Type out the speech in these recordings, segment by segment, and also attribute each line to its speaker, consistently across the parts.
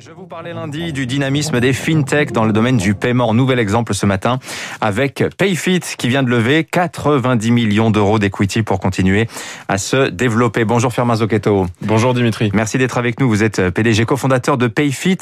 Speaker 1: Je vous parlais lundi du dynamisme des fintech dans le domaine du paiement. Nouvel exemple ce matin avec Payfit qui vient de lever 90 millions d'euros d'equity pour continuer à se développer. Bonjour Firmin Zocchetto.
Speaker 2: Bonjour Dimitri.
Speaker 1: Merci d'être avec nous. Vous êtes PDG cofondateur de Payfit.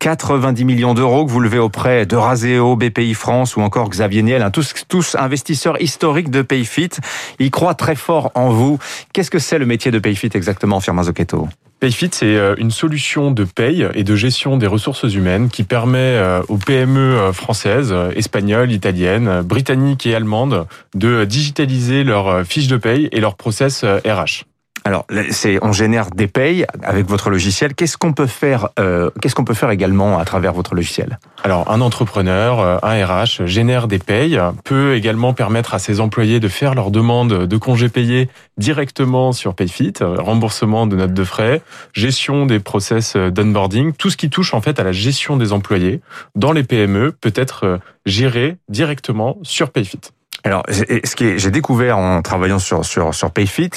Speaker 1: 90 millions d'euros que vous levez auprès de Razeo, BPI France ou encore Xavier Niel, hein. tous, tous investisseurs historiques de Payfit. Ils croient très fort en vous. Qu'est-ce que c'est le métier de Payfit exactement, Firmin Zocchetto?
Speaker 2: Payfit, c'est euh, une solution de paye et de gestion des ressources humaines qui permet euh, aux PME euh, françaises, espagnoles, italiennes, britanniques et allemandes de digitaliser leurs fiches de paye et leurs process RH.
Speaker 1: Alors, c'est on génère des payes avec votre logiciel. Qu'est-ce qu'on peut faire euh, Qu'est-ce qu'on peut faire également à travers votre logiciel?
Speaker 2: Alors, un entrepreneur, euh, un RH génère des payes, peut également permettre à ses employés de faire leur demande de congés payés directement sur Payfit, remboursement de notes de frais, gestion des process d'onboarding, tout ce qui touche en fait à la gestion des employés dans les PME peut être euh, géré directement sur Payfit.
Speaker 1: Alors, ce qui j'ai découvert en travaillant sur, sur, sur Payfit,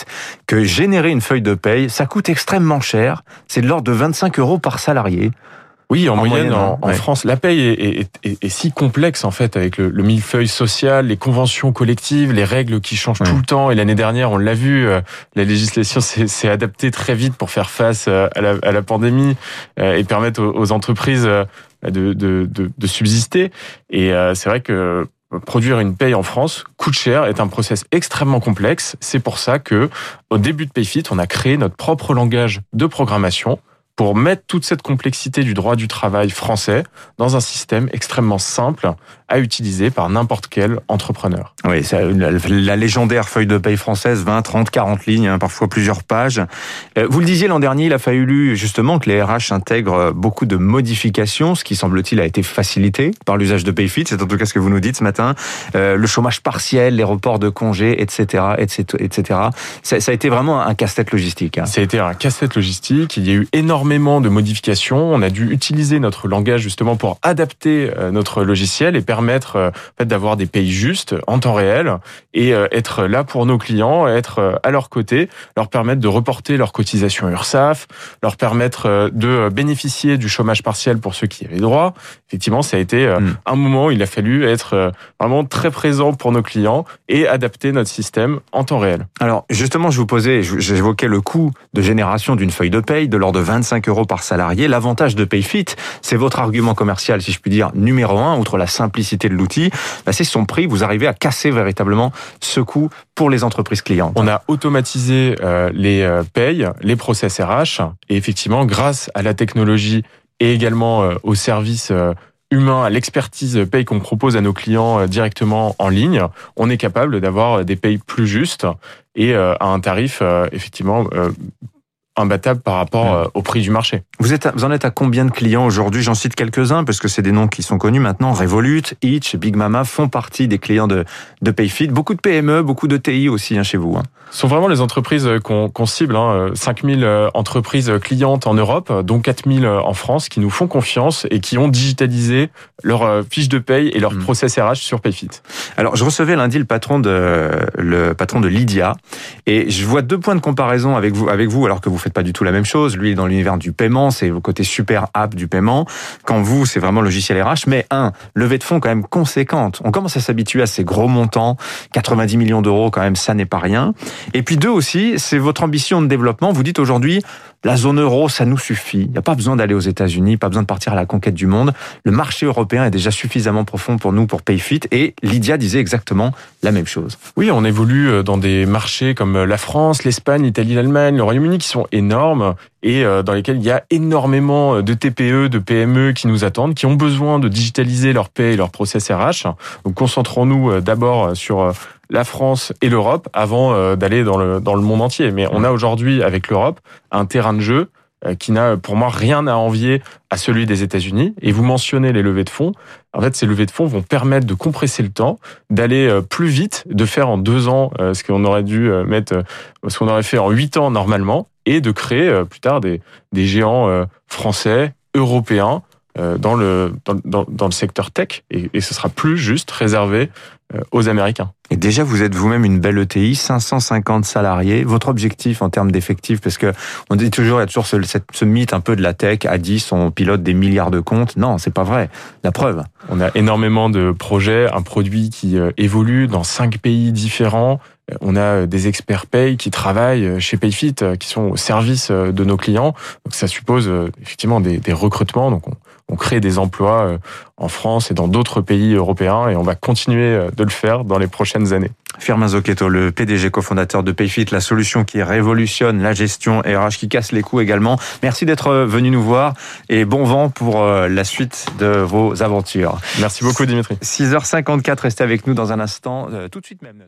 Speaker 1: que générer une feuille de paye, ça coûte extrêmement cher. C'est de l'ordre de 25 euros par salarié.
Speaker 2: Oui, en, moyenne, en, hein. France, la paye est, est, est, si complexe en fait avec le, le, millefeuille social, les conventions collectives, les règles qui changent tout le temps. Et l'année dernière, on l'a vu, euh, la législation s'est adaptée très vite pour faire face euh, à la, à la pandémie euh, et permettre aux, entreprises de, de, de, de subsister. Et c'est vrai que produire une paye en France coûte cher, est un process extrêmement complexe. C'est pour ça que, au début de PayFit, on a créé notre propre langage de programmation pour mettre toute cette complexité du droit du travail français dans un système extrêmement simple à utiliser par n'importe quel entrepreneur.
Speaker 1: Oui, la, légendaire feuille de paye française, 20, 30, 40 lignes, hein, parfois plusieurs pages. Euh, vous le disiez l'an dernier, il a fallu justement que les RH intègrent beaucoup de modifications, ce qui semble-t-il a été facilité par l'usage de PayFit, c'est en tout cas ce que vous nous dites ce matin. Euh, le chômage partiel, les reports de congés, etc., etc., etc. Ça, ça a été vraiment un casse-tête logistique. Hein.
Speaker 2: Ça a été un casse-tête logistique. Il y a eu énormément de modifications. On a dû utiliser notre langage justement pour adapter euh, notre logiciel et permettre euh, en fait, d'avoir des pays justes en temps réel et euh, être là pour nos clients, être à leur côté, leur permettre de reporter leurs cotisations URSAF, leur permettre de bénéficier du chômage partiel pour ceux qui avaient droit. Effectivement, ça a été hmm. un moment où il a fallu être vraiment très présent pour nos clients et adapter notre système en temps réel.
Speaker 1: Alors justement, je vous posais, j'évoquais le coût de génération d'une feuille de paye de l'ordre de 25 euros par salarié. L'avantage de PayFit, c'est votre argument commercial, si je puis dire, numéro un, outre la simplicité de l'outil, bah, c'est son prix. Vous arrivez à casser véritablement ce coût pour les entreprises clientes.
Speaker 2: On a automatisé euh, les euh, payes, les process RH, et effectivement, grâce à la technologie et également euh, au service humain, à l'expertise paye qu'on propose à nos clients directement en ligne, on est capable d'avoir des payes plus justes et à un tarif effectivement imbattable par rapport euh, au prix du marché.
Speaker 1: Vous, êtes, vous en êtes à combien de clients aujourd'hui? J'en cite quelques-uns parce que c'est des noms qui sont connus maintenant. Revolut, Itch, Big Mama font partie des clients de, de Payfit. Beaucoup de PME, beaucoup de TI aussi hein, chez vous. Hein.
Speaker 2: Ce sont vraiment les entreprises qu'on qu cible. Hein. 5000 euh, entreprises clientes en Europe, dont 4000 en France, qui nous font confiance et qui ont digitalisé leurs euh, fiches de paye et leurs mmh. process RH sur Payfit.
Speaker 1: Alors, je recevais lundi le patron de le patron de Lydia et je vois deux points de comparaison avec vous, avec vous alors que vous faites pas du tout la même chose. Lui, dans l'univers du paiement, c'est le côté super app du paiement. Quand vous, c'est vraiment logiciel RH. Mais un, levée de fonds quand même conséquente. On commence à s'habituer à ces gros montants. 90 millions d'euros, quand même, ça n'est pas rien. Et puis deux aussi, c'est votre ambition de développement. Vous dites aujourd'hui, la zone euro, ça nous suffit. Il n'y a pas besoin d'aller aux États-Unis, pas besoin de partir à la conquête du monde. Le marché européen est déjà suffisamment profond pour nous, pour PayFit. Et Lydia disait exactement la même chose.
Speaker 2: Oui, on évolue euh, dans des marchés comme euh, la France, l'Espagne, l'Italie, l'Allemagne, le Royaume-Uni qui sont et euh, dans lesquels il y a énormément de TPE, de PME qui nous attendent, qui ont besoin de digitaliser leur paie et leur process RH. Donc concentrons-nous d'abord sur la France et l'Europe avant euh, d'aller dans le, dans le monde entier. Mais on a aujourd'hui, avec l'Europe, un terrain de jeu euh, qui n'a pour moi rien à envier à celui des États-Unis. Et vous mentionnez les levées de fonds. En fait, ces levées de fonds vont permettre de compresser le temps, d'aller euh, plus vite, de faire en deux ans ce qu'on aurait dû mettre, ce qu'on aurait fait en huit ans normalement, et de créer plus tard des, géants français, européens, dans le dans, dans, le secteur tech. Et, et ce sera plus juste réservé aux Américains.
Speaker 1: Et déjà, vous êtes vous-même une belle ETI, 550 salariés. Votre objectif en termes d'effectifs, parce que on dit toujours, il y a toujours ce, ce, mythe un peu de la tech, à 10, on pilote des milliards de comptes. Non, c'est pas vrai. La preuve.
Speaker 2: On a énormément de projets, un produit qui évolue dans cinq pays différents, on a des experts pay qui travaillent chez Payfit, qui sont au service de nos clients. Donc ça suppose effectivement des, recrutements. Donc on, crée des emplois en France et dans d'autres pays européens et on va continuer de le faire dans les prochaines années.
Speaker 1: Firmin Zocchetto, le PDG cofondateur de Payfit, la solution qui révolutionne la gestion RH, qui casse les coûts également. Merci d'être venu nous voir et bon vent pour la suite de vos aventures.
Speaker 2: Merci beaucoup Dimitri.
Speaker 1: 6h54, restez avec nous dans un instant, tout de suite même.